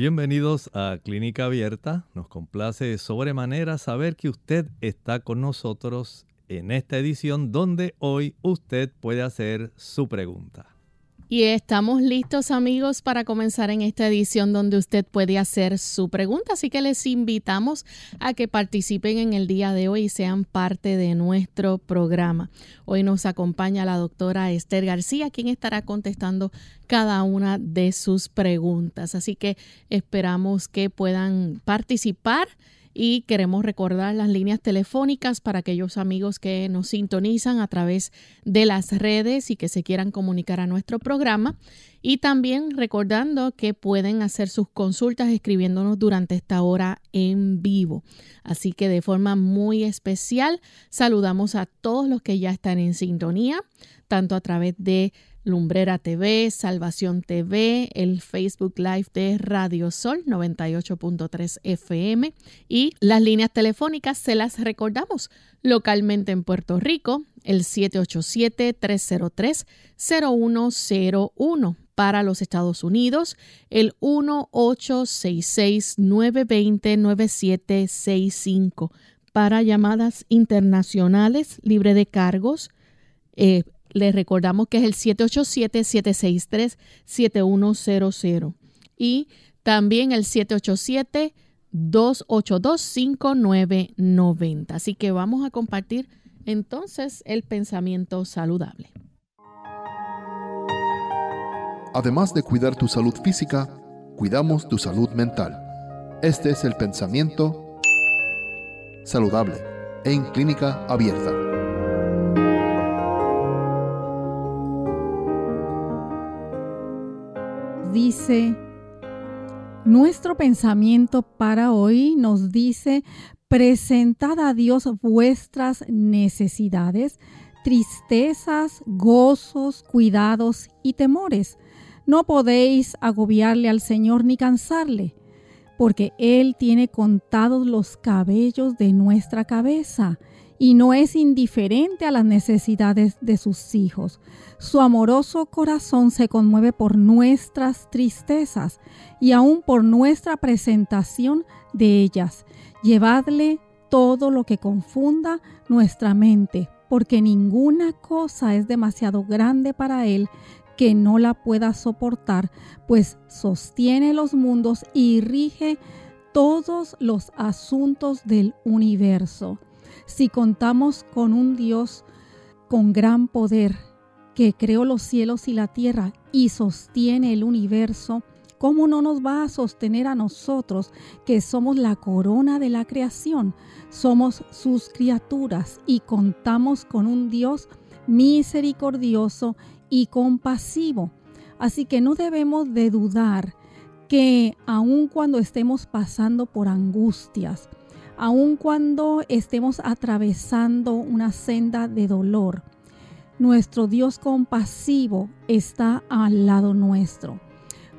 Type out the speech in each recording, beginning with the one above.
Bienvenidos a Clínica Abierta. Nos complace sobremanera saber que usted está con nosotros en esta edición donde hoy usted puede hacer su pregunta. Y estamos listos amigos para comenzar en esta edición donde usted puede hacer su pregunta, así que les invitamos a que participen en el día de hoy y sean parte de nuestro programa. Hoy nos acompaña la doctora Esther García, quien estará contestando cada una de sus preguntas, así que esperamos que puedan participar y queremos recordar las líneas telefónicas para aquellos amigos que nos sintonizan a través de las redes y que se quieran comunicar a nuestro programa. Y también recordando que pueden hacer sus consultas escribiéndonos durante esta hora en vivo. Así que de forma muy especial saludamos a todos los que ya están en sintonía, tanto a través de Lumbrera TV, Salvación TV, el Facebook Live de Radio Sol 98.3 FM y las líneas telefónicas se las recordamos localmente en Puerto Rico, el 787-303-0101 para los Estados Unidos, el 1866-920-9765 para llamadas internacionales libre de cargos. Eh, les recordamos que es el 787-763-7100 y también el 787-282-5990. Así que vamos a compartir entonces el pensamiento saludable. Además de cuidar tu salud física, cuidamos tu salud mental. Este es el pensamiento saludable en clínica abierta. Dice, nuestro pensamiento para hoy nos dice, presentad a Dios vuestras necesidades, tristezas, gozos, cuidados y temores. No podéis agobiarle al Señor ni cansarle, porque Él tiene contados los cabellos de nuestra cabeza y no es indiferente a las necesidades de sus hijos. Su amoroso corazón se conmueve por nuestras tristezas y aún por nuestra presentación de ellas. Llevadle todo lo que confunda nuestra mente, porque ninguna cosa es demasiado grande para Él que no la pueda soportar, pues sostiene los mundos y rige todos los asuntos del universo. Si contamos con un Dios con gran poder, que creó los cielos y la tierra y sostiene el universo, ¿cómo no nos va a sostener a nosotros que somos la corona de la creación? Somos sus criaturas y contamos con un Dios misericordioso y compasivo. Así que no debemos de dudar que aun cuando estemos pasando por angustias, aun cuando estemos atravesando una senda de dolor, nuestro Dios compasivo está al lado nuestro.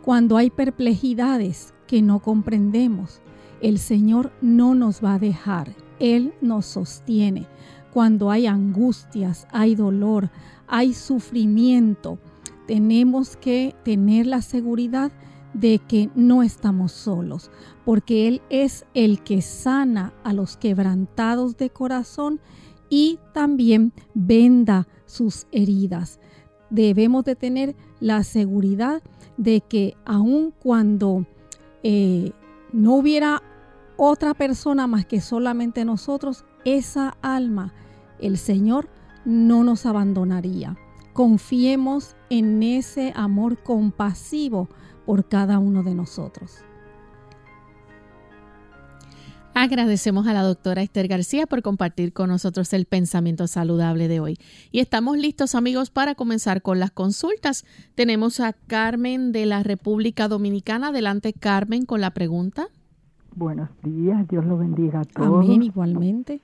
Cuando hay perplejidades que no comprendemos, el Señor no nos va a dejar. Él nos sostiene. Cuando hay angustias, hay dolor, hay sufrimiento, tenemos que tener la seguridad de que no estamos solos, porque Él es el que sana a los quebrantados de corazón y también venda sus heridas. Debemos de tener la seguridad de que aun cuando eh, no hubiera otra persona más que solamente nosotros, esa alma, el Señor no nos abandonaría. Confiemos en ese amor compasivo por cada uno de nosotros. Agradecemos a la doctora Esther García por compartir con nosotros el pensamiento saludable de hoy. Y estamos listos amigos para comenzar con las consultas. Tenemos a Carmen de la República Dominicana. Adelante Carmen con la pregunta. Buenos días, Dios lo bendiga a todos. Amén, igualmente.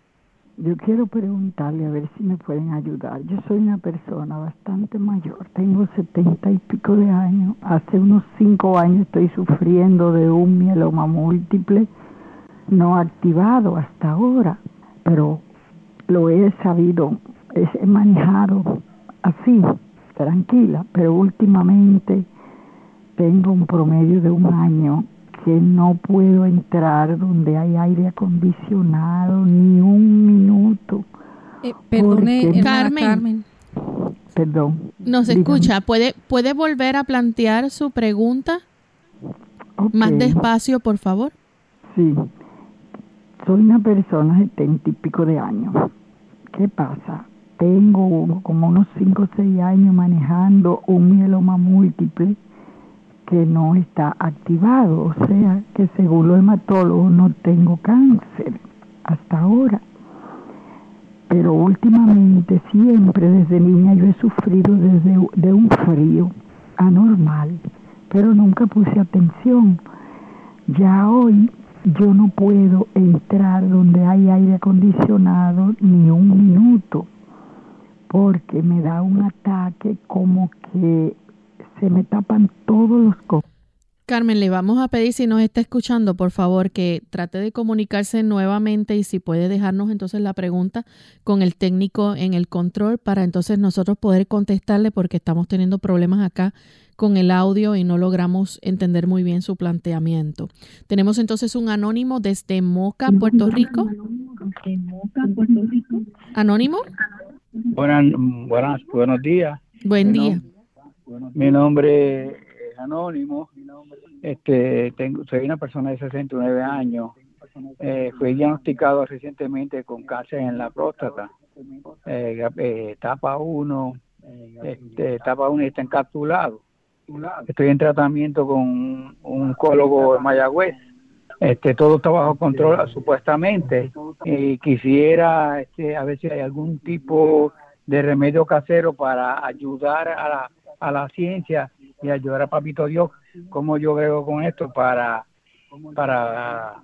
Yo quiero preguntarle a ver si me pueden ayudar. Yo soy una persona bastante mayor, tengo setenta y pico de años. Hace unos cinco años estoy sufriendo de un mieloma múltiple no activado hasta ahora, pero lo he sabido, he manejado así, tranquila, pero últimamente tengo un promedio de un año que no puedo entrar donde hay aire acondicionado ni un minuto. Eh, perdone, Carmen. Perdón. Nos escucha. ¿Puede, ¿Puede volver a plantear su pregunta? Más despacio, por favor. Sí. Soy una persona de setenta y pico de años. ¿Qué pasa? Tengo como unos 5 o 6 años manejando un mieloma múltiple que no está activado, o sea que según los hematólogos no tengo cáncer hasta ahora. Pero últimamente siempre desde niña yo he sufrido desde de un frío anormal, pero nunca puse atención. Ya hoy yo no puedo entrar donde hay aire acondicionado ni un minuto porque me da un ataque como que se me tapan todos los cojos. Carmen, le vamos a pedir si nos está escuchando, por favor, que trate de comunicarse nuevamente y si puede dejarnos entonces la pregunta con el técnico en el control para entonces nosotros poder contestarle porque estamos teniendo problemas acá con el audio y no logramos entender muy bien su planteamiento. Tenemos entonces un anónimo desde Moca, Puerto Rico. ¿Anónimo? Buenas, buenas, buenos días. Buen día. Mi nombre es Anónimo. Este, tengo, soy una persona de 69 años. Eh, fui diagnosticado recientemente con cáncer en la próstata. Eh, eh, etapa 1, este, etapa 1 está encapsulado Estoy en tratamiento con un oncólogo de Mayagüez. Este, todo está bajo control supuestamente y quisiera este, a ver si hay algún tipo de remedio casero para ayudar a la, a la ciencia y ayudar a Papito Dios, como yo veo con esto para, para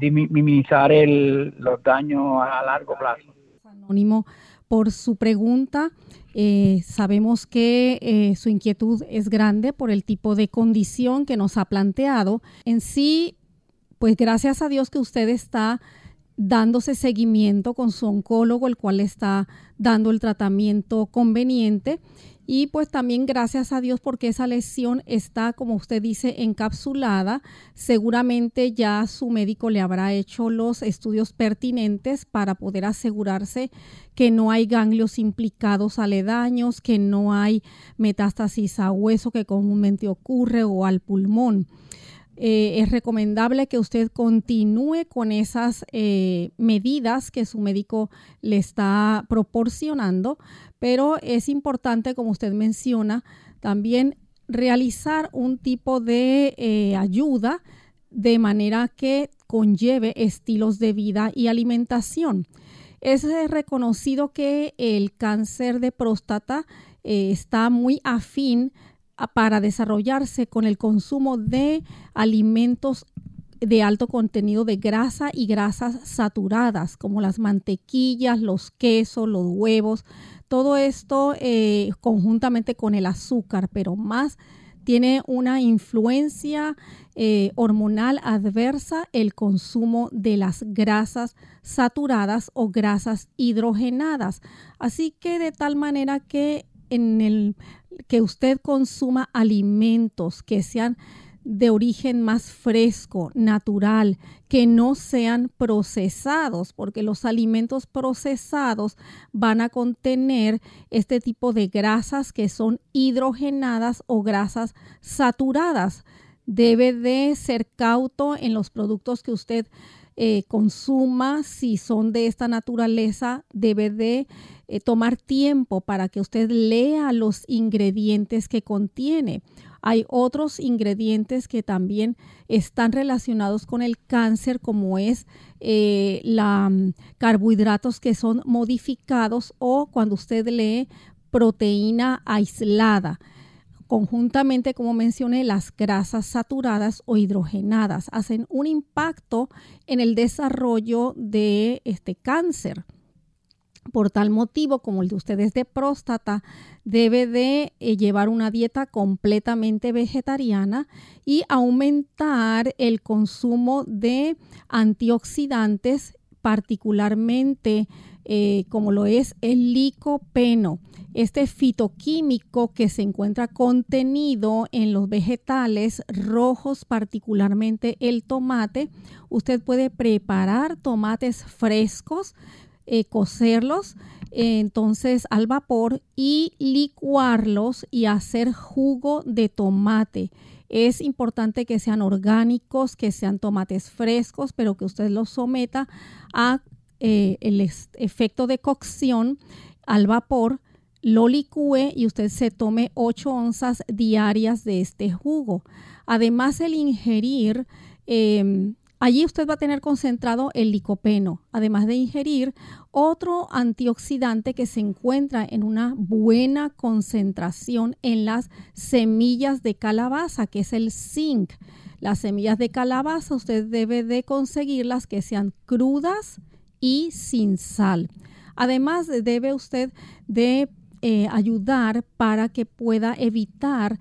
minimizar el, los daños a largo plazo. Anónimo por su pregunta. Eh, sabemos que eh, su inquietud es grande por el tipo de condición que nos ha planteado. En sí, pues gracias a Dios que usted está dándose seguimiento con su oncólogo, el cual está dando el tratamiento conveniente. Y pues también gracias a Dios porque esa lesión está, como usted dice, encapsulada. Seguramente ya su médico le habrá hecho los estudios pertinentes para poder asegurarse que no hay ganglios implicados aledaños, que no hay metástasis a hueso que comúnmente ocurre o al pulmón. Eh, es recomendable que usted continúe con esas eh, medidas que su médico le está proporcionando, pero es importante, como usted menciona, también realizar un tipo de eh, ayuda de manera que conlleve estilos de vida y alimentación. Es reconocido que el cáncer de próstata está muy afín para desarrollarse con el consumo de alimentos de alto contenido de grasa y grasas saturadas, como las mantequillas, los quesos, los huevos, todo esto eh, conjuntamente con el azúcar, pero más tiene una influencia eh, hormonal adversa el consumo de las grasas saturadas o grasas hidrogenadas. Así que de tal manera que en el que usted consuma alimentos que sean de origen más fresco, natural, que no sean procesados, porque los alimentos procesados van a contener este tipo de grasas que son hidrogenadas o grasas saturadas. Debe de ser cauto en los productos que usted eh, consuma, si son de esta naturaleza, debe de eh, tomar tiempo para que usted lea los ingredientes que contiene. Hay otros ingredientes que también están relacionados con el cáncer, como es eh, la mm, carbohidratos que son modificados o cuando usted lee proteína aislada conjuntamente, como mencioné, las grasas saturadas o hidrogenadas hacen un impacto en el desarrollo de este cáncer. Por tal motivo, como el de ustedes de próstata, debe de eh, llevar una dieta completamente vegetariana y aumentar el consumo de antioxidantes, particularmente eh, como lo es el licopeno este fitoquímico que se encuentra contenido en los vegetales rojos, particularmente el tomate. Usted puede preparar tomates frescos, eh, cocerlos entonces al vapor y licuarlos y hacer jugo de tomate. Es importante que sean orgánicos, que sean tomates frescos, pero que usted los someta a eh, el efecto de cocción al vapor lo licúe y usted se tome 8 onzas diarias de este jugo. Además, el ingerir, em, allí usted va a tener concentrado el licopeno, además de ingerir otro antioxidante que se encuentra en una buena concentración en las semillas de calabaza, que es el zinc. Las semillas de calabaza usted debe de conseguirlas que sean crudas y sin sal. Además, debe usted de eh, ayudar para que pueda evitar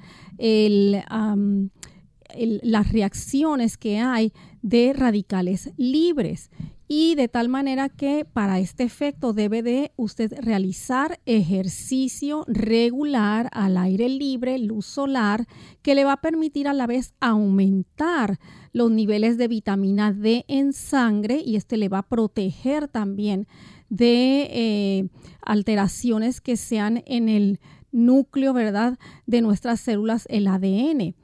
las reacciones que hay de radicales libres y de tal manera que para este efecto debe de usted realizar ejercicio regular al aire libre, luz solar, que le va a permitir a la vez aumentar los niveles de vitamina D en sangre y este le va a proteger también de eh, alteraciones que sean en el núcleo, ¿verdad?, de nuestras células, el ADN.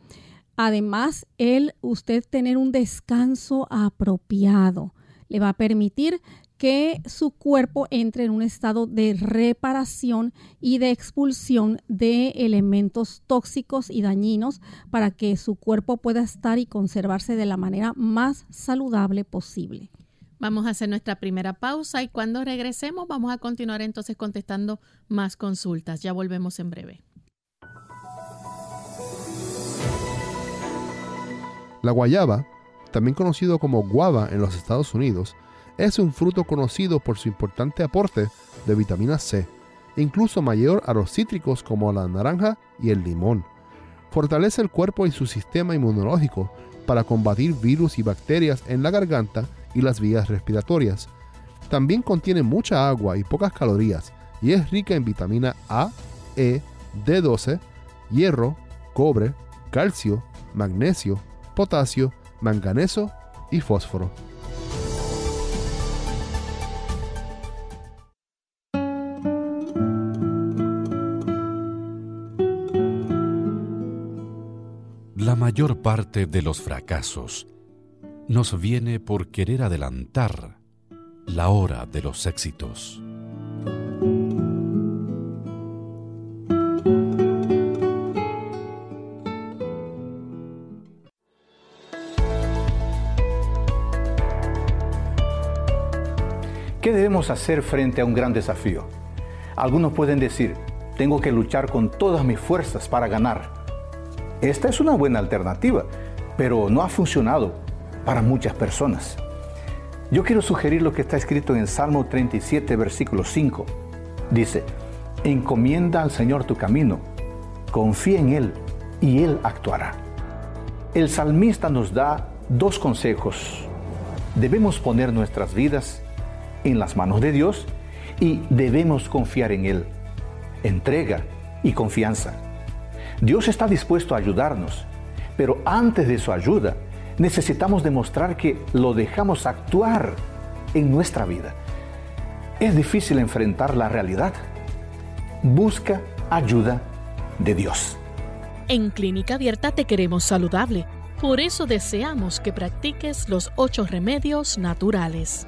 Además, el usted tener un descanso apropiado le va a permitir que su cuerpo entre en un estado de reparación y de expulsión de elementos tóxicos y dañinos para que su cuerpo pueda estar y conservarse de la manera más saludable posible. Vamos a hacer nuestra primera pausa y cuando regresemos vamos a continuar entonces contestando más consultas. Ya volvemos en breve. La guayaba, también conocido como guava en los Estados Unidos, es un fruto conocido por su importante aporte de vitamina C, incluso mayor a los cítricos como la naranja y el limón. Fortalece el cuerpo y su sistema inmunológico para combatir virus y bacterias en la garganta y las vías respiratorias. También contiene mucha agua y pocas calorías y es rica en vitamina A, E, D12, hierro, cobre, calcio, magnesio, potasio, manganeso y fósforo. La mayor parte de los fracasos nos viene por querer adelantar la hora de los éxitos. Hacer frente a un gran desafío? Algunos pueden decir, tengo que luchar con todas mis fuerzas para ganar. Esta es una buena alternativa, pero no ha funcionado para muchas personas. Yo quiero sugerir lo que está escrito en Salmo 37, versículo 5. Dice, encomienda al Señor tu camino, confía en Él y Él actuará. El salmista nos da dos consejos. Debemos poner nuestras vidas en las manos de Dios y debemos confiar en Él. Entrega y confianza. Dios está dispuesto a ayudarnos, pero antes de su ayuda, necesitamos demostrar que lo dejamos actuar en nuestra vida. Es difícil enfrentar la realidad. Busca ayuda de Dios. En Clínica Abierta te queremos saludable. Por eso deseamos que practiques los ocho remedios naturales.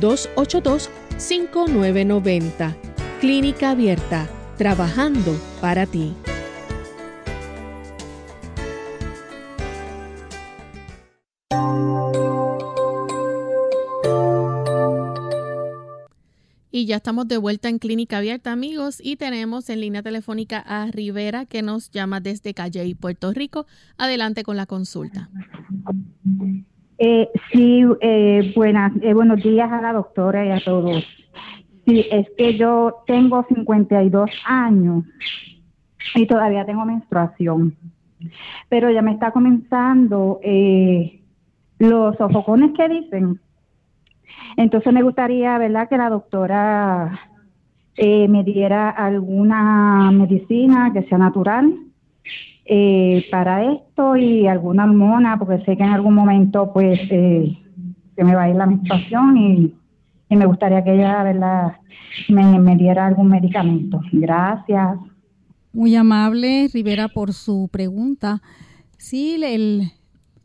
787-282-5990. Clínica Abierta, trabajando para ti. Y ya estamos de vuelta en Clínica Abierta, amigos, y tenemos en línea telefónica a Rivera, que nos llama desde Calle y Puerto Rico. Adelante con la consulta. Eh, sí, eh, buenas, eh, buenos días a la doctora y a todos. Sí, es que yo tengo 52 años y todavía tengo menstruación, pero ya me está comenzando los sofocones que dicen entonces me gustaría, ¿verdad?, que la doctora eh, me diera alguna medicina que sea natural eh, para esto y alguna hormona, porque sé que en algún momento, pues, eh, se me va a ir la menstruación y, me gustaría que ella, me diera algún medicamento. Gracias. Muy amable, Rivera, por su pregunta. Sí, el,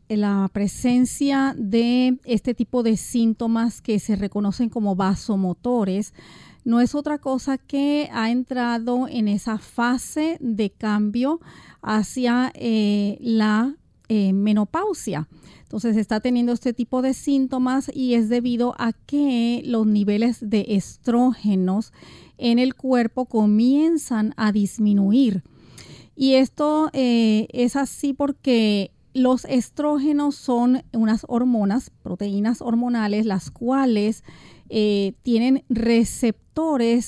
la presencia de este tipo de síntomas que se reconocen como vasomotores no es otra cosa que ha entrado en esa fase de cambio hacia eh, la eh, menopausia. Entonces está teniendo este tipo de síntomas y es debido a que los niveles de estrógenos en el cuerpo comienzan a disminuir. Y esto eh, es así porque los estrógenos son unas hormonas, proteínas hormonales, las cuales tienen receptores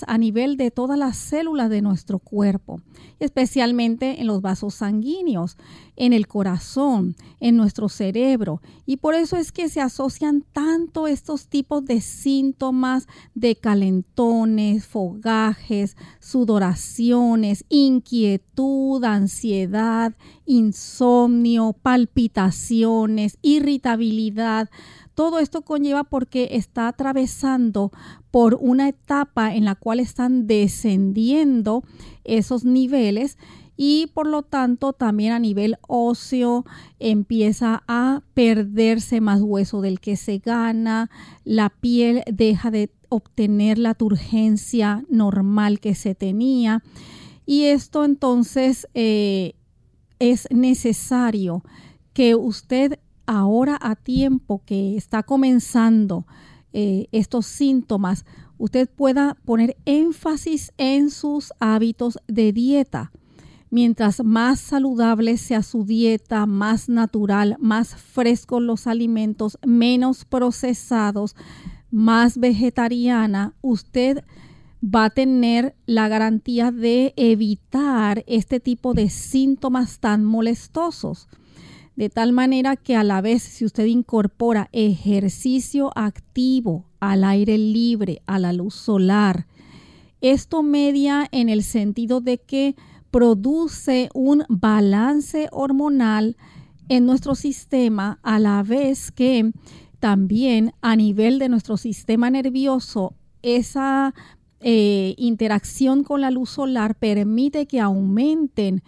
a nivel de todas las células de nuestro cuerpo, especialmente en los vasos sanguíneos, en el corazón, en nuestro cerebro. Y por eso es que se asocian tanto estos tipos de síntomas de calentones, fogajes, sudoraciones, inquietud, ansiedad, insomnio, palpitaciones, irritabilidad todo esto conlleva porque está atravesando por una etapa en la cual están descendiendo esos niveles y por lo tanto también a nivel óseo empieza a perderse más hueso del que se gana, la piel deja de obtener la turgencia normal que se tenía y esto entonces eh, es necesario que usted ahora a tiempo que está comenzando eh, estos síntomas, usted pueda poner énfasis en sus hábitos de dieta. Mientras más saludable sea su dieta, más natural, más frescos los alimentos, menos procesados, más vegetariana, usted va a tener la garantía de evitar este tipo de síntomas tan molestosos. De tal manera que a la vez si usted incorpora ejercicio activo al aire libre, a la luz solar, esto media en el sentido de que produce un balance hormonal en nuestro sistema a la vez que también a nivel de nuestro sistema nervioso esa eh, interacción con la luz solar permite que aumenten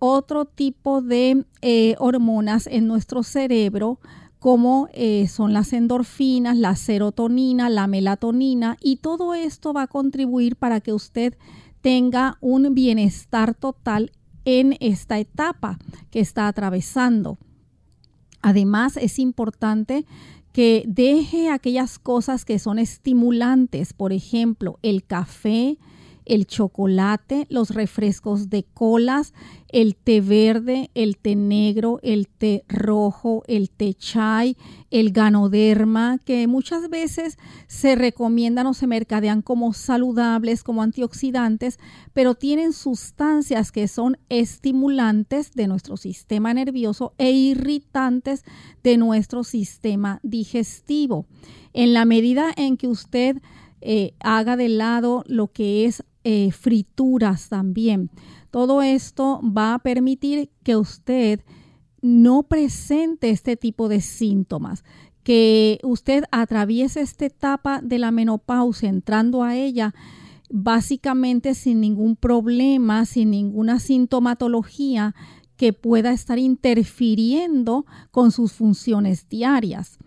otro tipo de eh, hormonas en nuestro cerebro, como eh, son las endorfinas, la serotonina, la melatonina, y todo esto va a contribuir para que usted tenga un bienestar total en esta etapa que está atravesando. Además, es importante que deje aquellas cosas que son estimulantes, por ejemplo, el café, el chocolate, los refrescos de colas, el té verde, el té negro, el té rojo, el té chai, el ganoderma, que muchas veces se recomiendan o se mercadean como saludables, como antioxidantes, pero tienen sustancias que son estimulantes de nuestro sistema nervioso e irritantes de nuestro sistema digestivo. En la medida en que usted eh, haga de lado lo que es eh, frituras también. Todo esto va a permitir que usted no presente este tipo de síntomas, que usted atraviese esta etapa de la menopausia entrando a ella básicamente sin ningún problema, sin ninguna sintomatología que pueda estar interfiriendo con sus funciones diarias.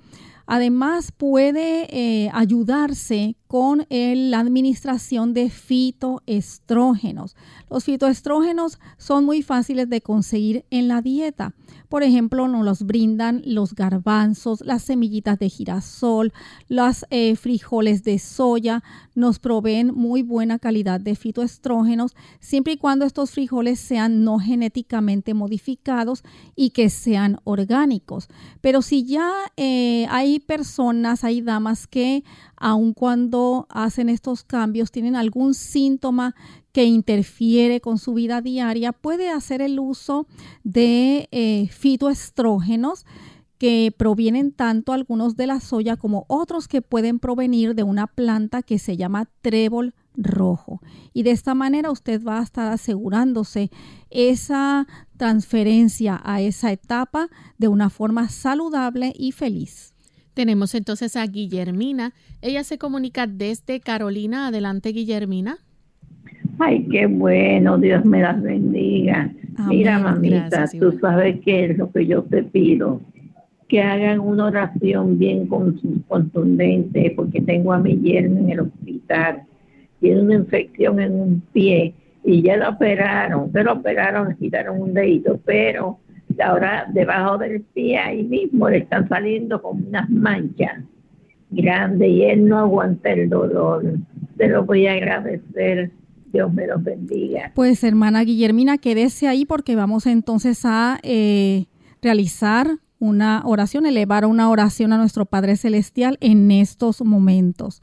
Además, puede eh, ayudarse con la administración de fitoestrógenos. Los fitoestrógenos son muy fáciles de conseguir en la dieta. Por ejemplo, nos los brindan los garbanzos, las semillitas de girasol, los eh, frijoles de soya, nos proveen muy buena calidad de fitoestrógenos, siempre y cuando estos frijoles sean no genéticamente modificados y que sean orgánicos. Pero si ya eh, hay personas, hay damas que aun cuando hacen estos cambios tienen algún síntoma que interfiere con su vida diaria, puede hacer el uso de eh, fitoestrógenos que provienen tanto algunos de la soya como otros que pueden provenir de una planta que se llama trébol rojo. Y de esta manera usted va a estar asegurándose esa transferencia a esa etapa de una forma saludable y feliz. Tenemos entonces a Guillermina. Ella se comunica desde Carolina. Adelante, Guillermina. Ay, qué bueno, Dios me las bendiga. Mira, mamita, tú sabes qué es lo que yo te pido. Que hagan una oración bien contundente, porque tengo a mi yerno en el hospital. Tiene una infección en un pie y ya lo operaron. Se lo operaron, le quitaron un dedito, pero ahora debajo del pie ahí mismo le están saliendo como unas manchas grandes y él no aguanta el dolor. Te lo voy a agradecer Dios me los bendiga. Pues hermana Guillermina, quédese ahí porque vamos entonces a eh, realizar una oración, elevar una oración a nuestro Padre Celestial en estos momentos.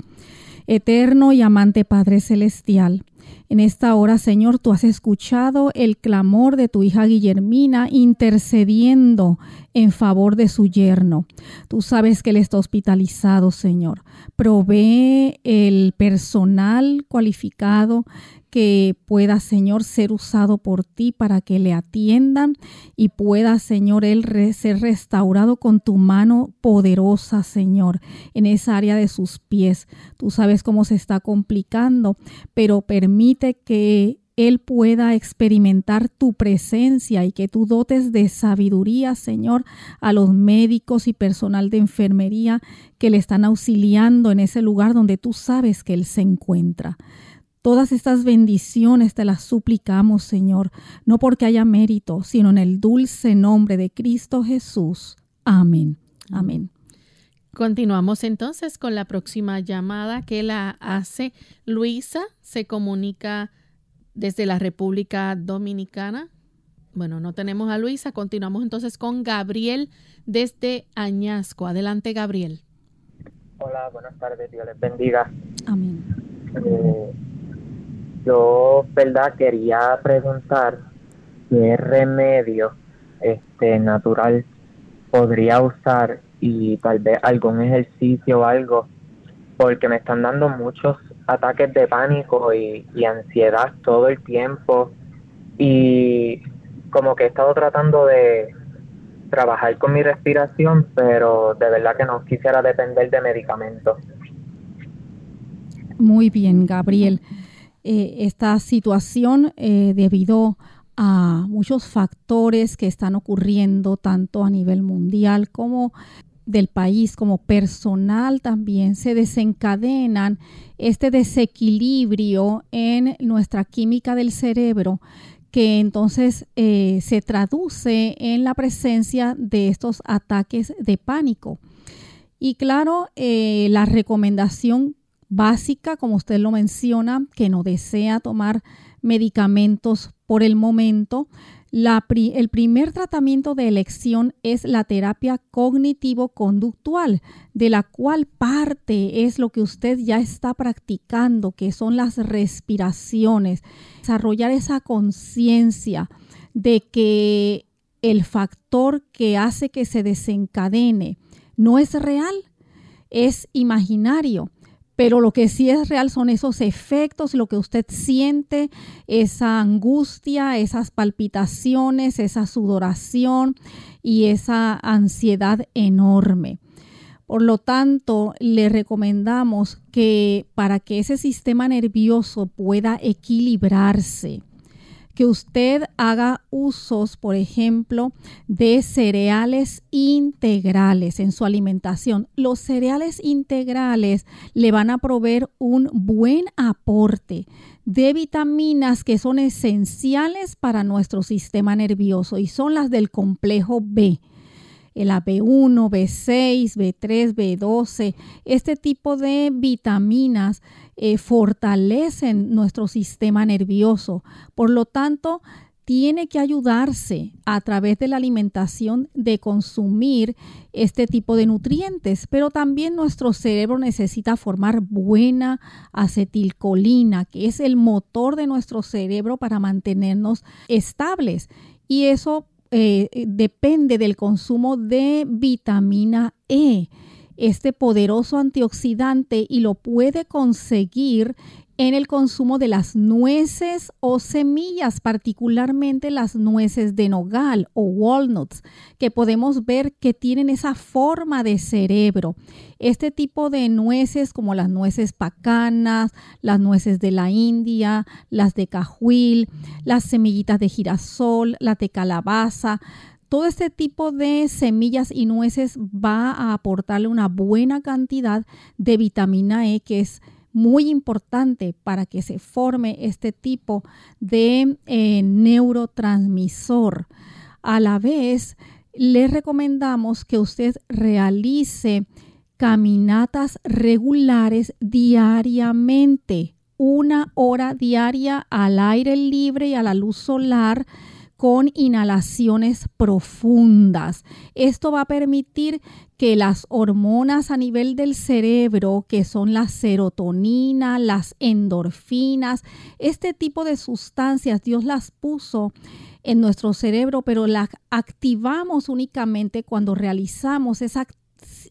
Eterno y amante Padre Celestial, en esta hora, Señor, tú has escuchado el clamor de tu hija Guillermina intercediendo en favor de su yerno. Tú sabes que él está hospitalizado, Señor. Provee el personal cualificado que pueda, Señor, ser usado por ti para que le atiendan y pueda, Señor, él ser restaurado con tu mano poderosa, Señor, en esa área de sus pies. Tú sabes cómo se está complicando, pero permite que él pueda experimentar tu presencia y que tú dotes de sabiduría, Señor, a los médicos y personal de enfermería que le están auxiliando en ese lugar donde tú sabes que Él se encuentra. Todas estas bendiciones te las suplicamos, Señor, no porque haya mérito, sino en el dulce nombre de Cristo Jesús. Amén. Amén. Continuamos entonces con la próxima llamada que la hace Luisa. Se comunica desde la República Dominicana. Bueno, no tenemos a Luisa. Continuamos entonces con Gabriel desde Añasco. Adelante, Gabriel. Hola, buenas tardes. Dios les bendiga. Amén. Eh, yo, verdad, quería preguntar qué remedio este natural podría usar y tal vez algún ejercicio o algo, porque me están dando muchos ataques de pánico y, y ansiedad todo el tiempo y como que he estado tratando de trabajar con mi respiración, pero de verdad que no quisiera depender de medicamentos. Muy bien, Gabriel. Eh, esta situación eh, debido a muchos factores que están ocurriendo tanto a nivel mundial como del país como personal también se desencadenan este desequilibrio en nuestra química del cerebro que entonces eh, se traduce en la presencia de estos ataques de pánico. Y claro, la recomendación básica, como usted lo menciona, que no desea tomar medicamentos por el momento, el primer tratamiento de elección es la terapia cognitivo-conductual, de la cual parte es lo que usted ya está practicando, que son las respiraciones, desarrollar esa conciencia de que el factor que hace que se desencadene no es real, es imaginario pero lo que sí es real son esos efectos, lo que usted siente, esa angustia, esas palpitaciones, esa sudoración y esa ansiedad enorme. Por lo tanto, le recomendamos que para que ese sistema nervioso pueda equilibrarse, que usted haga usos, por ejemplo, de cereales integrales en su alimentación. Los cereales integrales le van a proveer un buen aporte de vitaminas que son esenciales para nuestro sistema nervioso y son las del complejo B el B1, B6, B3, B12. Este tipo de vitaminas eh, fortalecen nuestro sistema nervioso. Por lo tanto, tiene que ayudarse a través de la alimentación de consumir este tipo de nutrientes, pero también nuestro cerebro necesita formar buena acetilcolina, que es el motor de nuestro cerebro para mantenernos estables. Y eso eh, depende del consumo de vitamina E, este poderoso antioxidante, y lo puede conseguir en el consumo de las nueces o semillas, particularmente las nueces de nogal o walnuts, que podemos ver que tienen esa forma de cerebro. Este tipo de nueces como las nueces pacanas, las nueces de la India, las de cajuil, las semillitas de girasol, las de calabaza, todo este tipo de semillas y nueces va a aportarle una buena cantidad de vitamina E que es muy importante para que se forme este tipo de eh, neurotransmisor. A la vez, le recomendamos que usted realice caminatas regulares diariamente, una hora diaria al aire libre y a la luz solar con inhalaciones profundas. Esto va a permitir que las hormonas a nivel del cerebro, que son la serotonina, las endorfinas, este tipo de sustancias, Dios las puso en nuestro cerebro, pero las activamos únicamente cuando realizamos esa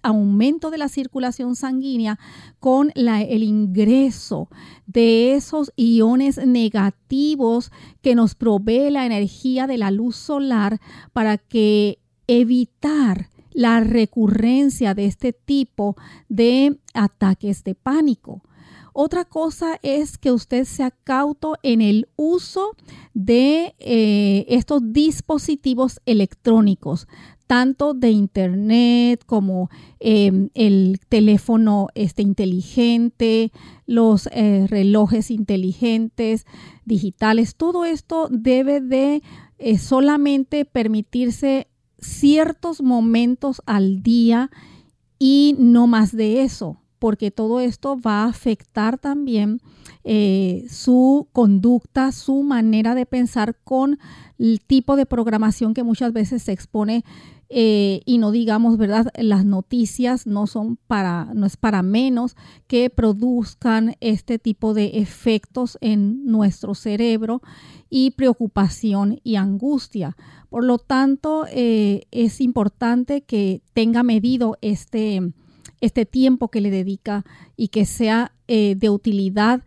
aumento de la circulación sanguínea con el ingreso de esos iones negativos que nos provee la energía de la luz solar para que evitar la recurrencia de este tipo de ataques de pánico. Otra cosa es que usted sea cauto en el uso de eh, estos dispositivos electrónicos tanto de internet como em, el teléfono este, inteligente, los eh, relojes inteligentes, digitales, todo esto debe de eh, solamente permitirse ciertos momentos al día y no más de eso, porque todo esto va a afectar también eh, su conducta, su manera de pensar con el tipo de programación que muchas veces se expone eh, y no digamos, ¿verdad? Las noticias no son para, no es para menos que produzcan este tipo de efectos en nuestro cerebro y preocupación y angustia. Por lo tanto, eh, es importante que tenga medido este, este tiempo que le dedica y que sea eh, de utilidad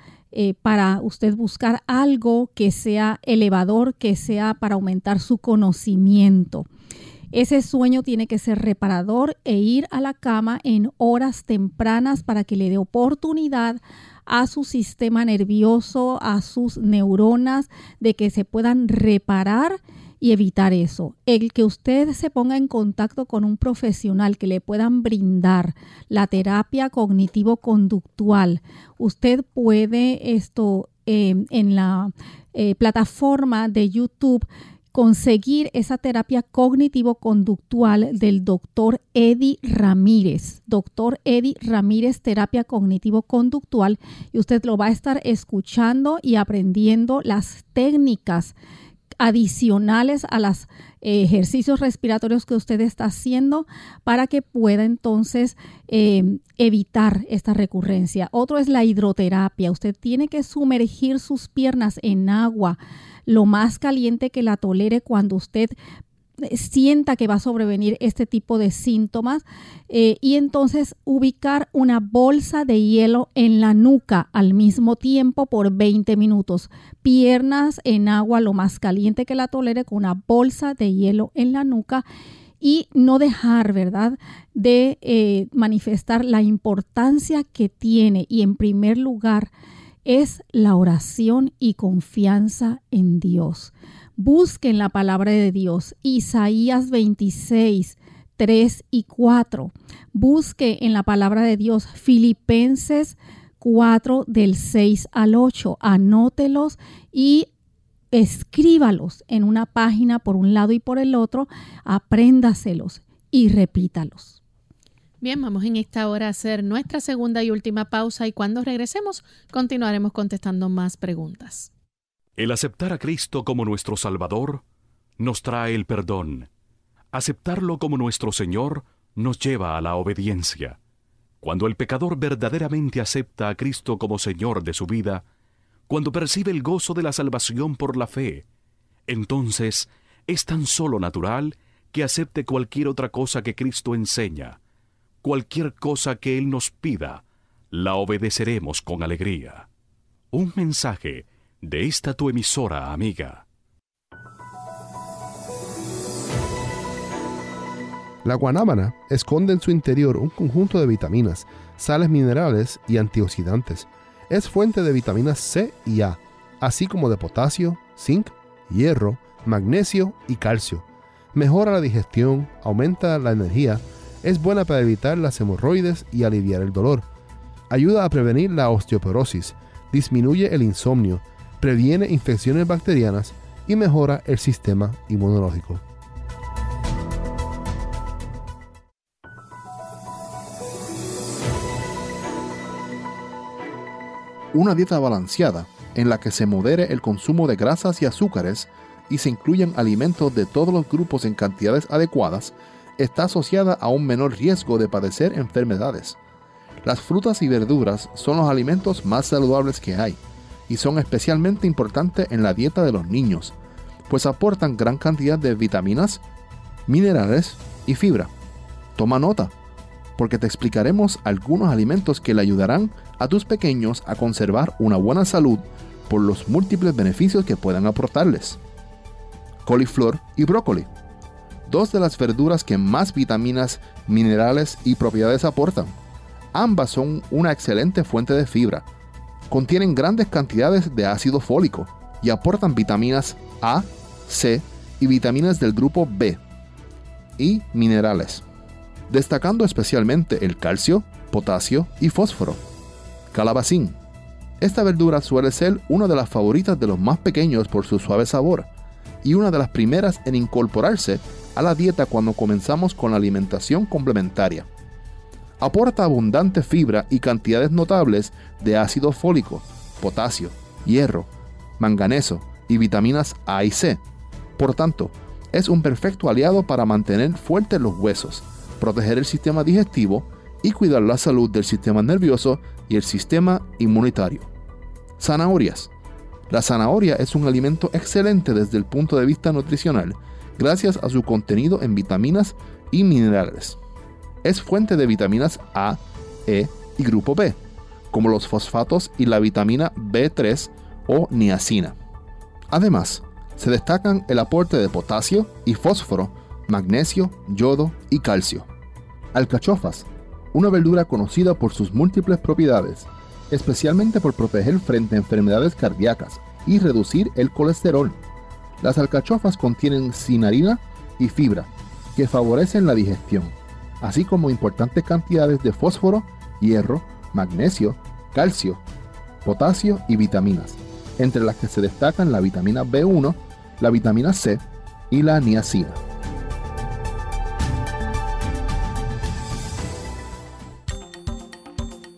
para usted buscar algo que sea elevador, que sea para aumentar su conocimiento. Ese sueño tiene que ser reparador e ir a la cama en horas tempranas para que le dé oportunidad a su sistema nervioso, a sus neuronas, de que se puedan reparar y evitar eso. El que usted se ponga en contacto con un profesional que le puedan brindar la terapia cognitivo-conductual. Usted puede esto eh, en la eh, plataforma de YouTube conseguir esa terapia cognitivo-conductual del doctor Eddie Ramírez. Doctor Eddie Ramírez, terapia cognitivo-conductual. Y usted lo va a estar escuchando y aprendiendo las técnicas adicionales a los ejercicios respiratorios que usted está haciendo para que pueda entonces eh, evitar esta recurrencia. Otro es la hidroterapia. Usted tiene que sumergir sus piernas en agua lo más caliente que la tolere cuando usted sienta que va a sobrevenir este tipo de síntomas eh, y entonces ubicar una bolsa de hielo en la nuca al mismo tiempo por 20 minutos. Piernas en agua lo más caliente que la tolere con una bolsa de hielo en la nuca y no dejar, ¿verdad?, de eh, manifestar la importancia que tiene y en primer lugar es la oración y confianza en Dios. Busquen la palabra de Dios, Isaías 26, 3 y 4. Busque en la palabra de Dios Filipenses 4 del 6 al 8. Anótelos y escríbalos en una página por un lado y por el otro, apréndaselos y repítalos. Bien, vamos en esta hora a hacer nuestra segunda y última pausa y cuando regresemos continuaremos contestando más preguntas. El aceptar a Cristo como nuestro Salvador nos trae el perdón. Aceptarlo como nuestro Señor nos lleva a la obediencia. Cuando el pecador verdaderamente acepta a Cristo como Señor de su vida, cuando percibe el gozo de la salvación por la fe, entonces es tan solo natural que acepte cualquier otra cosa que Cristo enseña. Cualquier cosa que Él nos pida, la obedeceremos con alegría. Un mensaje de esta tu emisora amiga. La guanábana esconde en su interior un conjunto de vitaminas, sales minerales y antioxidantes es fuente de vitaminas C y A, así como de potasio, zinc, hierro, magnesio y calcio. Mejora la digestión, aumenta la energía, es buena para evitar las hemorroides y aliviar el dolor. Ayuda a prevenir la osteoporosis, disminuye el insomnio, previene infecciones bacterianas y mejora el sistema inmunológico. una dieta balanceada en la que se modere el consumo de grasas y azúcares y se incluyan alimentos de todos los grupos en cantidades adecuadas, está asociada a un menor riesgo de padecer enfermedades. Las frutas y verduras son los alimentos más saludables que hay y son especialmente importantes en la dieta de los niños, pues aportan gran cantidad de vitaminas, minerales y fibra. Toma nota, porque te explicaremos algunos alimentos que le ayudarán a tus pequeños a conservar una buena salud por los múltiples beneficios que puedan aportarles. Coliflor y brócoli. Dos de las verduras que más vitaminas, minerales y propiedades aportan. Ambas son una excelente fuente de fibra. Contienen grandes cantidades de ácido fólico y aportan vitaminas A, C y vitaminas del grupo B y minerales, destacando especialmente el calcio, potasio y fósforo calabacín. Esta verdura suele ser una de las favoritas de los más pequeños por su suave sabor y una de las primeras en incorporarse a la dieta cuando comenzamos con la alimentación complementaria. Aporta abundante fibra y cantidades notables de ácido fólico, potasio, hierro, manganeso y vitaminas A y C. Por tanto, es un perfecto aliado para mantener fuertes los huesos, proteger el sistema digestivo y cuidar la salud del sistema nervioso y el sistema inmunitario. Zanahorias. La zanahoria es un alimento excelente desde el punto de vista nutricional, gracias a su contenido en vitaminas y minerales. Es fuente de vitaminas A, E y grupo B, como los fosfatos y la vitamina B3 o niacina. Además, se destacan el aporte de potasio y fósforo, magnesio, yodo y calcio. Alcachofas una verdura conocida por sus múltiples propiedades, especialmente por proteger frente a enfermedades cardíacas y reducir el colesterol. Las alcachofas contienen cinarina y fibra, que favorecen la digestión, así como importantes cantidades de fósforo, hierro, magnesio, calcio, potasio y vitaminas, entre las que se destacan la vitamina B1, la vitamina C y la niacina.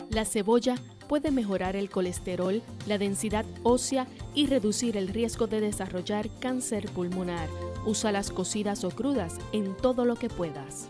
La cebolla puede mejorar el colesterol, la densidad ósea y reducir el riesgo de desarrollar cáncer pulmonar. Usa las cocidas o crudas en todo lo que puedas.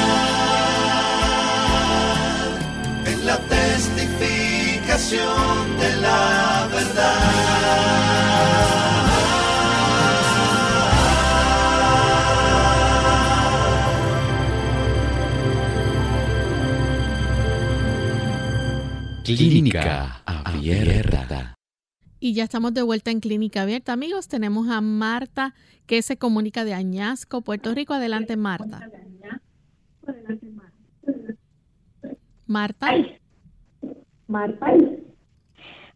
de la verdad. Clínica Abierta. Y ya estamos de vuelta en Clínica Abierta. Amigos, tenemos a Marta que se comunica de Añasco, Puerto Rico. Adelante, Marta. Marta. Marta.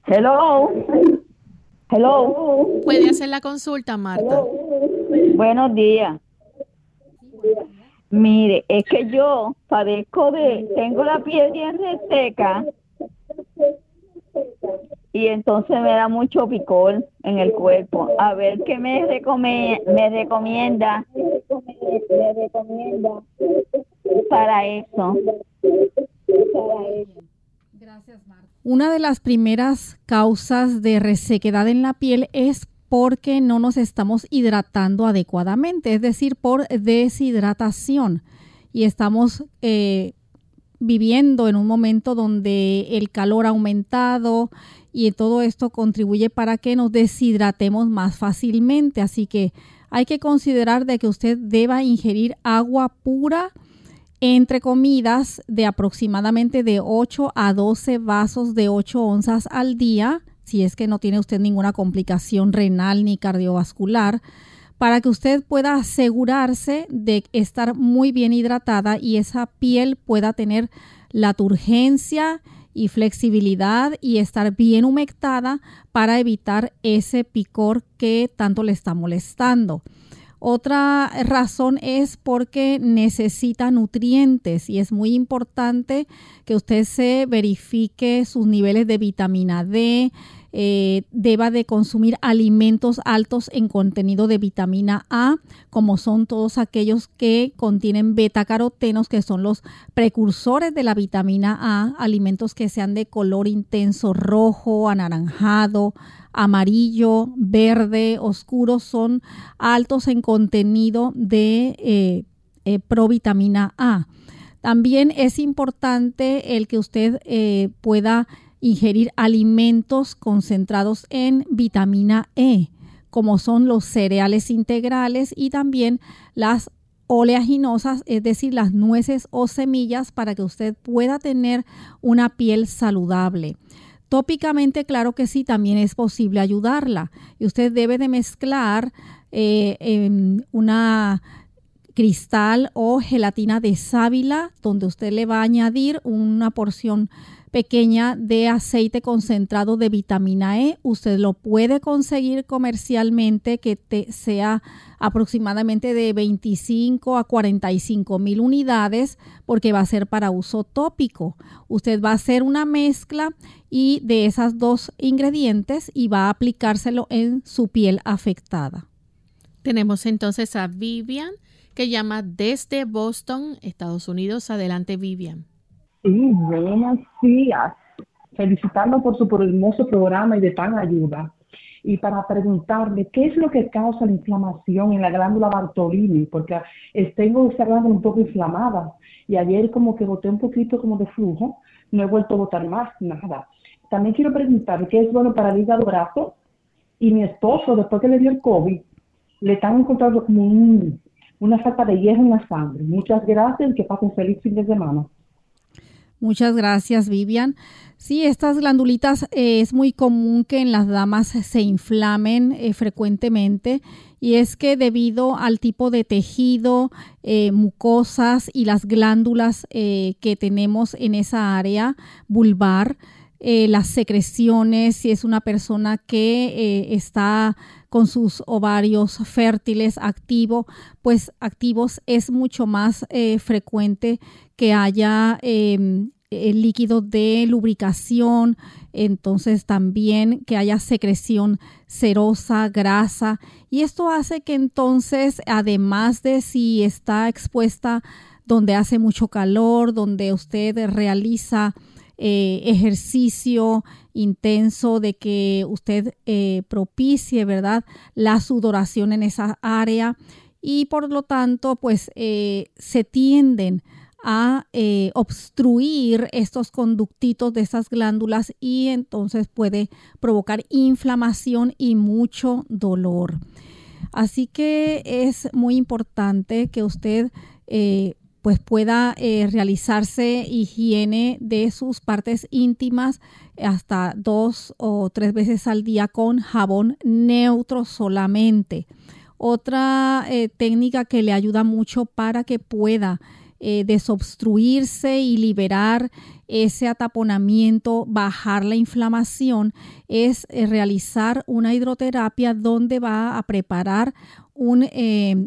Hello. Hello. ¿Puede hacer la consulta, Marta? Buenos días. Mire, es que yo padezco de, tengo la piel bien reseca y entonces me da mucho picor en el cuerpo. A ver qué me, recomienda, me recomienda para eso. Una de las primeras causas de resequedad en la piel es porque no nos estamos hidratando adecuadamente, es decir, por deshidratación. Y estamos eh, viviendo en un momento donde el calor ha aumentado y todo esto contribuye para que nos deshidratemos más fácilmente. Así que hay que considerar de que usted deba ingerir agua pura entre comidas de aproximadamente de 8 a 12 vasos de 8 onzas al día, si es que no tiene usted ninguna complicación renal ni cardiovascular para que usted pueda asegurarse de estar muy bien hidratada y esa piel pueda tener la turgencia y flexibilidad y estar bien humectada para evitar ese picor que tanto le está molestando. Otra razón es porque necesita nutrientes y es muy importante que usted se verifique sus niveles de vitamina D, eh, deba de consumir alimentos altos en contenido de vitamina A, como son todos aquellos que contienen beta-carotenos, que son los precursores de la vitamina A, alimentos que sean de color intenso rojo, anaranjado, amarillo, verde, oscuro, son altos en contenido de eh, eh, provitamina A. También es importante el que usted pueda ingerir alimentos concentrados en vitamina E, como son los cereales integrales y también las oleaginosas, es decir, las nueces o semillas para que usted pueda tener una piel saludable. Tópicamente, claro que sí, también es posible ayudarla. Y usted debe de mezclar eh, una cristal o gelatina de sábila, donde usted le va a añadir una porción pequeña de aceite concentrado de vitamina E. Usted lo puede conseguir comercialmente que te sea aproximadamente de 25 a 45 mil unidades porque va a ser para uso tópico. Usted va a hacer una mezcla y de esas dos ingredientes y va a aplicárselo en su piel afectada. Tenemos entonces a Vivian que llama desde Boston, Estados Unidos. Adelante, Vivian. Sí, buenos días. Felicitarlo por su hermoso programa y de tan ayuda. Y para preguntarle qué es lo que causa la inflamación en la glándula Bartolini, porque tengo esa un poco inflamada y ayer como que boté un poquito como de flujo, no he vuelto a botar más, nada. También quiero preguntar qué es bueno para el hígado graso y mi esposo, después que le dio el COVID, le están encontrando como una falta de hierro en la sangre. Muchas gracias y que pasen feliz fin de semana. Muchas gracias, Vivian. Sí, estas glandulitas eh, es muy común que en las damas se inflamen eh, frecuentemente y es que debido al tipo de tejido, eh, mucosas y las glándulas que tenemos en esa área vulvar, las secreciones, si es una persona que está con sus ovarios fértiles activo, pues activos es mucho más frecuente que haya em, el líquido de lubricación, entonces también que haya secreción serosa, grasa, y esto hace que entonces, además de si está expuesta donde hace mucho calor, donde usted realiza eh, ejercicio intenso, de que usted eh, propicie, ¿verdad? La sudoración en esa área y por lo tanto, pues eh, se tienden a obstruir estos conductitos de esas glándulas y entonces puede provocar inflamación y mucho dolor. Así que es muy importante que usted pues pueda eh, realizarse higiene de sus partes íntimas hasta dos o tres veces al día con jabón neutro solamente. Otra eh, técnica que le ayuda mucho para que pueda eh, desobstruirse y liberar ese ataponamiento, bajar la inflamación, es realizar una hidroterapia donde va a preparar un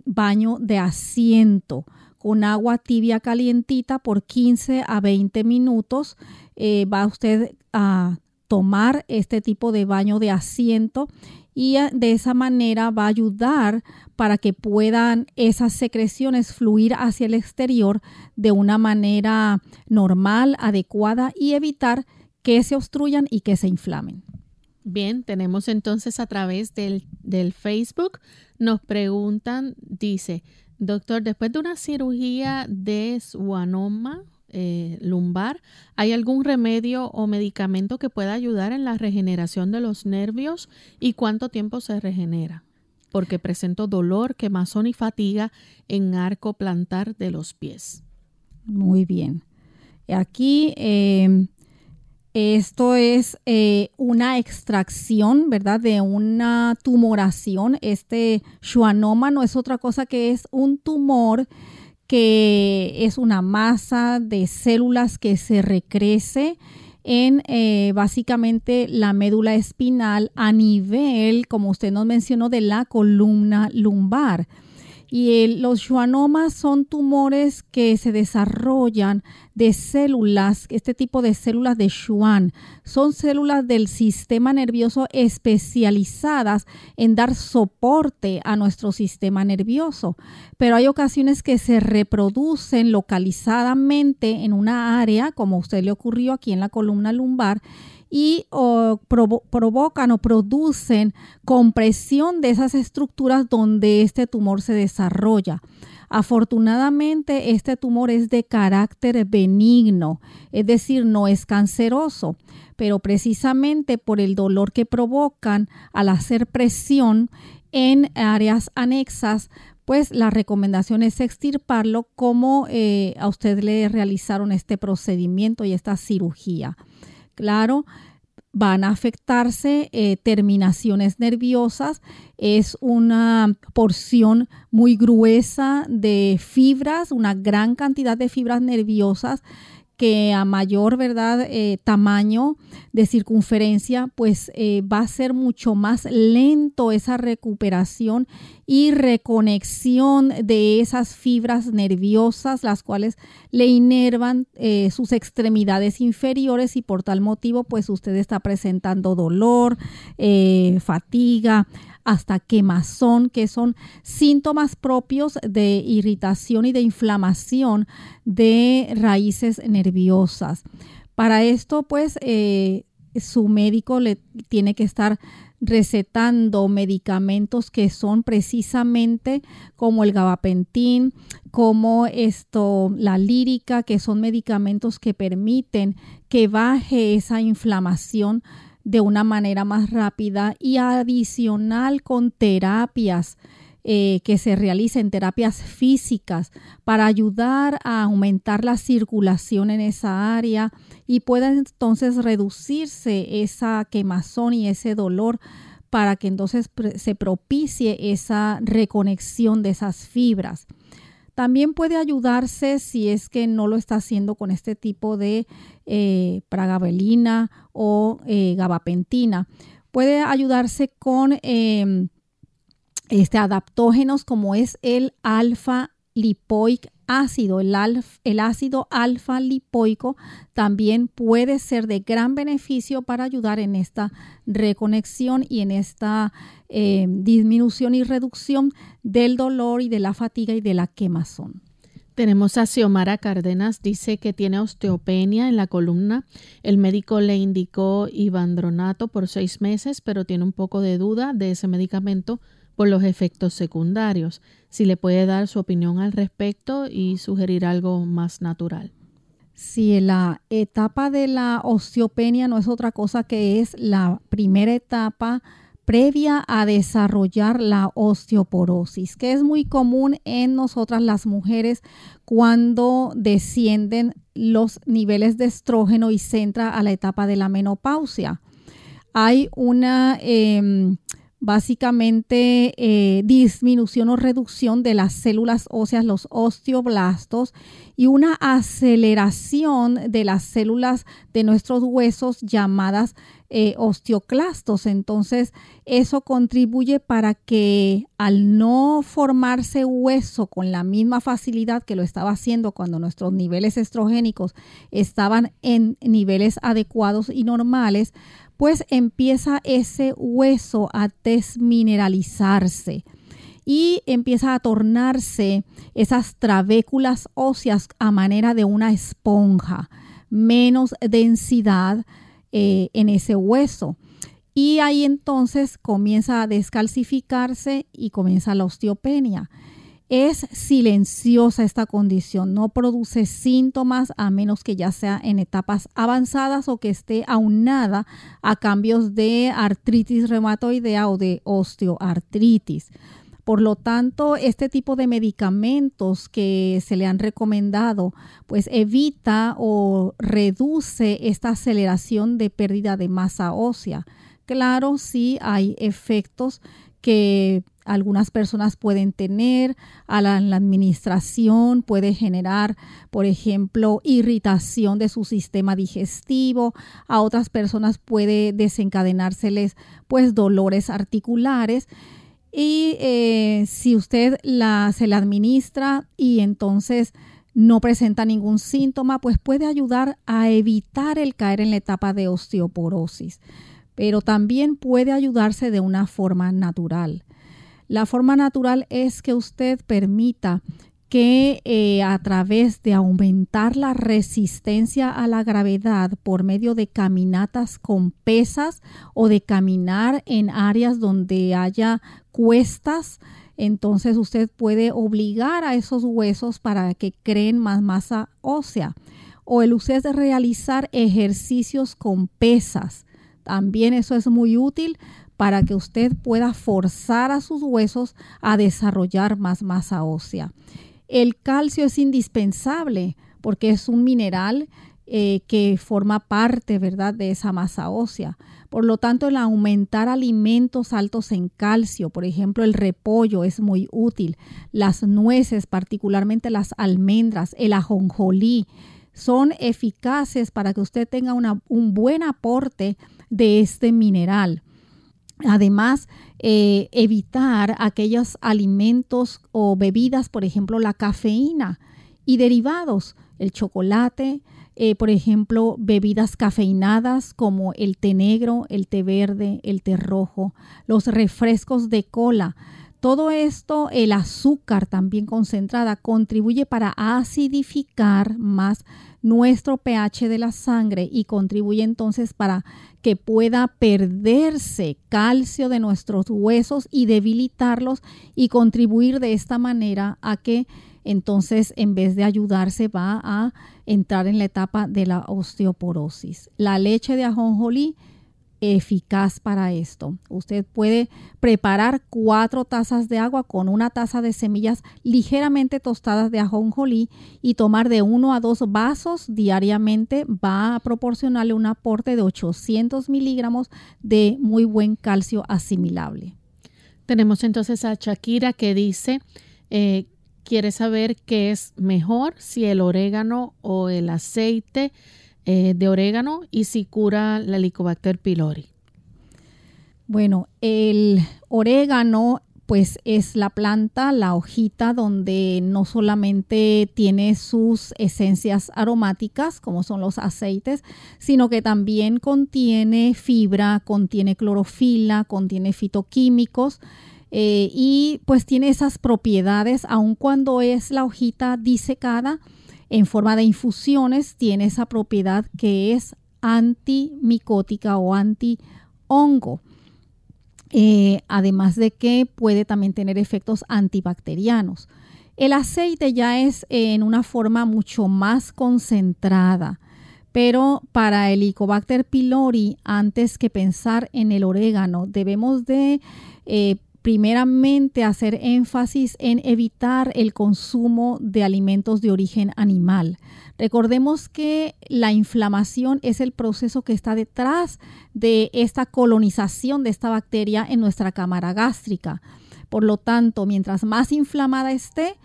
baño de asiento con agua tibia calientita por 15 a 20 minutos. Eh, va usted a tomar este tipo de baño de asiento y eh, de esa manera va a ayudar para que puedan esas secreciones fluir hacia el exterior de una manera normal, adecuada y evitar que se obstruyan y que se inflamen. Bien, tenemos entonces a través del, del Facebook, nos preguntan, dice, Doctor, después de una cirugía de suanoma eh, lumbar, ¿hay algún remedio o medicamento que pueda ayudar en la regeneración de los nervios y cuánto tiempo se regenera? Porque presento dolor, quemazón y fatiga en arco plantar de los pies. Muy bien. Aquí eh, esto es eh, una extracción, ¿verdad? De una tumoración. Este schwannoma no es otra cosa que es un tumor que es una masa de células que se recrece en eh, básicamente la médula espinal a nivel, como usted nos mencionó, de la columna lumbar. Y los schwannomas son tumores que se desarrollan de células, este tipo de células de Schwann. Son células del sistema nervioso especializadas en dar soporte a nuestro sistema nervioso. Pero hay ocasiones que se reproducen localizadamente en una área, como a usted le ocurrió aquí en la columna lumbar, y provocan o producen compresión de esas estructuras donde este tumor se desarrolla. Afortunadamente, este tumor es de carácter benigno, es decir, no es canceroso, pero precisamente por el dolor que provocan al hacer presión en áreas anexas, pues la recomendación es extirparlo como eh, a usted le realizaron este procedimiento y esta cirugía. Claro, van a afectarse eh, terminaciones nerviosas. Es una porción muy gruesa de fibras, una gran cantidad de fibras nerviosas que a mayor verdad eh, tamaño de circunferencia pues eh, va a ser mucho más lento esa recuperación y reconexión de esas fibras nerviosas las cuales le inervan eh, sus extremidades inferiores y por tal motivo pues usted está presentando dolor fatiga hasta quemazón, que son síntomas propios de irritación y de inflamación de raíces nerviosas. Para esto, pues, eh, su médico le tiene que estar recetando medicamentos que son precisamente como el gabapentín, como esto, la lírica, que son medicamentos que permiten que baje esa inflamación de una manera más rápida y adicional con terapias eh, que se realicen, terapias físicas para ayudar a aumentar la circulación en esa área y pueda entonces reducirse esa quemazón y ese dolor para que entonces se propicie esa reconexión de esas fibras. También puede ayudarse si es que no lo está haciendo con este tipo de eh, pragabelina o eh, gabapentina. Puede ayudarse con em, este, adaptógenos como es el alfa lipoic ácido, el, ácido alfa lipoico, también puede ser de gran beneficio para ayudar en esta reconexión y en esta eh, disminución y reducción del dolor y de la fatiga y de la quemazón. Tenemos a Xiomara Cárdenas, dice que tiene osteopenia en la columna. El médico le indicó ibandronato por seis meses, pero tiene un poco de duda de ese medicamento por los efectos secundarios. Si le puede dar su opinión al respecto y sugerir algo más natural. Si la etapa de la osteopenia no es otra cosa que es la primera etapa previa a desarrollar la osteoporosis, que es muy común en nosotras las mujeres cuando descienden los niveles de estrógeno y se entra a la etapa de la menopausia. Hay una em, básicamente eh, disminución o reducción de las células óseas, los osteoblastos, y una aceleración de las células de nuestros huesos llamadas eh, osteoclastos. Entonces, eso contribuye para que al no formarse hueso con la misma facilidad que lo estaba haciendo cuando nuestros niveles estrogénicos estaban en niveles adecuados y normales, pues empieza ese hueso a desmineralizarse y empieza a tornarse esas trabéculas óseas a manera de una esponja, menos densidad, eh, en ese hueso. Y ahí entonces comienza a descalcificarse y comienza la osteopenia. Es silenciosa esta condición, no produce síntomas a menos que ya sea en etapas avanzadas o que esté aunada a cambios de artritis reumatoidea o de osteoartritis. Por lo tanto, este tipo de medicamentos que se le han recomendado, pues evita o reduce esta aceleración de pérdida de masa ósea. Claro, sí hay efectos que algunas personas pueden tener a la, administración, puede generar, por ejemplo, irritación de su sistema digestivo, a otras personas puede desencadenárseles pues dolores articulares y eh, si usted la, se la administra y entonces no presenta ningún síntoma, pues puede ayudar a evitar el caer en la etapa de osteoporosis. Pero también puede ayudarse de una forma natural. La forma natural es que usted permita que eh, a través de aumentar la resistencia a la gravedad por medio de caminatas con pesas o de caminar en áreas donde haya cuestas, entonces usted puede obligar a esos huesos para que creen más masa ósea. O el usted realizar ejercicios con pesas. También eso es muy útil para que usted pueda forzar a sus huesos a desarrollar más masa ósea. El calcio es indispensable porque es un mineral eh, que forma parte, ¿verdad?, de esa masa ósea. Por lo tanto, el aumentar alimentos altos en calcio, por ejemplo, el repollo es muy útil, las nueces, particularmente las almendras, el ajonjolí, son eficaces para que usted tenga un buen aporte de este mineral. Además, eh, evitar aquellos alimentos o bebidas, por ejemplo, la cafeína y derivados, el chocolate, eh, por ejemplo, bebidas cafeinadas como el té negro, el té verde, el té rojo, los refrescos de cola. Todo esto, el azúcar también concentrada, contribuye para acidificar más nuestro pH de la sangre y contribuye entonces para que pueda perderse calcio de nuestros huesos y debilitarlos y contribuir de esta manera a que entonces en vez de ayudarse va a entrar en la etapa de la osteoporosis. La leche de ajonjolí eficaz para esto. Usted puede preparar cuatro tazas de agua con una taza de semillas ligeramente tostadas de ajonjolí y tomar de uno a dos vasos diariamente va a proporcionarle un aporte de 800 miligramos de muy buen calcio asimilable. Tenemos entonces a Shakira que dice, eh, quiere saber qué es mejor, si el orégano o el aceite eh, de orégano y si cura la Helicobacter pylori. Bueno, el orégano pues es la planta, la hojita donde no solamente tiene sus esencias aromáticas, como son los aceites, sino que también contiene fibra, contiene clorofila, contiene fitoquímicos. Eh, y pues tiene esas propiedades, aun cuando es la hojita disecada en forma de infusiones, tiene esa propiedad que es antimicótica o anti-hongo. Eh, además de que puede también tener efectos antibacterianos. El aceite ya es en una forma mucho más concentrada, pero para el Helicobacter pylori, antes que pensar en el orégano, debemos de eh, primeramente hacer énfasis en evitar el consumo de alimentos de origen animal. Recordemos que la inflamación es el proceso que está detrás de esta colonización de esta bacteria en nuestra cámara gástrica. Por lo tanto, mientras más inflamada esté,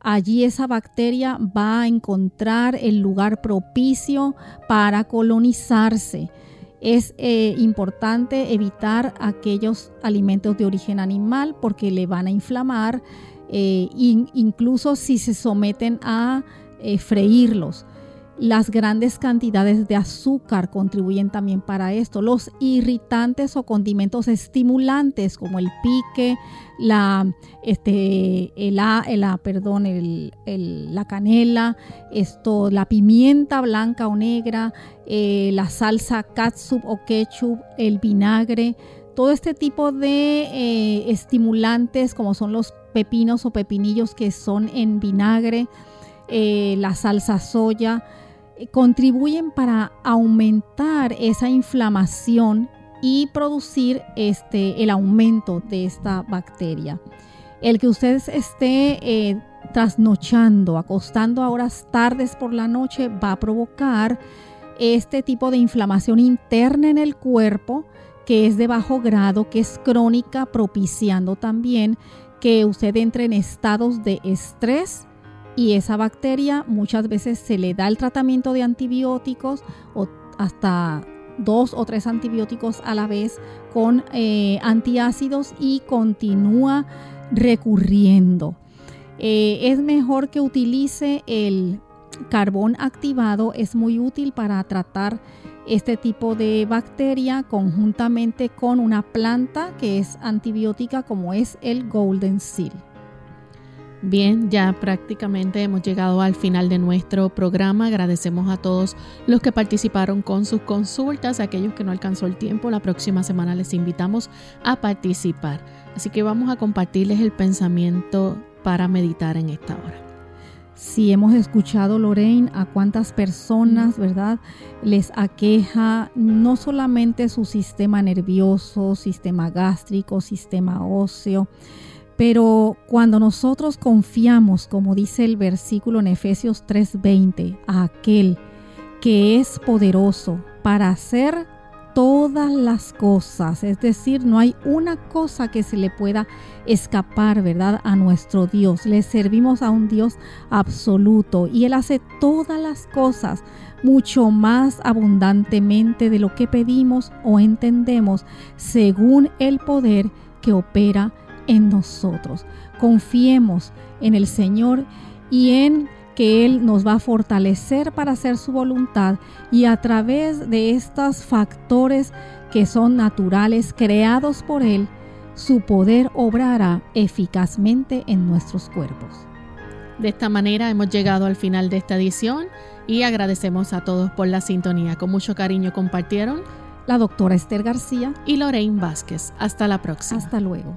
allí esa bacteria va a encontrar el lugar propicio para colonizarse es eh, importante evitar aquellos alimentos de origen animal porque le van a inflamar, eh, incluso si se someten a eh, freírlos. Las grandes cantidades de azúcar contribuyen también para esto. Los irritantes o condimentos estimulantes como el pique, la, este, el, perdón, la canela, esto, la pimienta blanca o negra, eh, la salsa catsup o ketchup, el vinagre, todo este tipo de eh, estimulantes como son los pepinos o pepinillos que son en vinagre, eh, la salsa soya, contribuyen para aumentar esa inflamación y producir este, el aumento de esta bacteria. El que usted esté eh, trasnochando, acostando a horas tardes por la noche, va a provocar este tipo de inflamación interna en el cuerpo que es de bajo grado, que es crónica, propiciando también que usted entre en estados de estrés y esa bacteria muchas veces se le da el tratamiento de antibióticos o hasta dos o tres antibióticos a la vez con eh, antiácidos y continúa recurriendo. Eh, es mejor que utilice el carbón activado, es muy útil para tratar este tipo de bacteria conjuntamente con una planta que es antibiótica como es el Golden Seal. Bien, ya prácticamente hemos llegado al final de nuestro programa. Agradecemos a todos los que participaron con sus consultas, aquellos que no alcanzó el tiempo. La próxima semana les invitamos a participar. Así que vamos a compartirles el pensamiento para meditar en esta hora. Si hemos escuchado, Lorraine, a cuántas personas, ¿verdad? Les aqueja no solamente su sistema nervioso, sistema gástrico, sistema óseo, pero cuando nosotros confiamos, como dice el versículo en Efesios 3:20, a aquel que es poderoso para hacer todas las cosas, es decir, no hay una cosa que se le pueda escapar, ¿verdad? A nuestro Dios. Le servimos a un Dios absoluto y Él hace todas las cosas mucho más abundantemente de lo que pedimos o entendemos según el poder que opera en nosotros. Confiemos en el Señor y en que Él nos va a fortalecer para hacer su voluntad y a través de estos factores que son naturales creados por Él, su poder obrará eficazmente en nuestros cuerpos. De esta manera hemos llegado al final de esta edición y agradecemos a todos por la sintonía. Con mucho cariño compartieron la doctora Esther García y Lorraine Vázquez. Hasta la próxima. Hasta luego.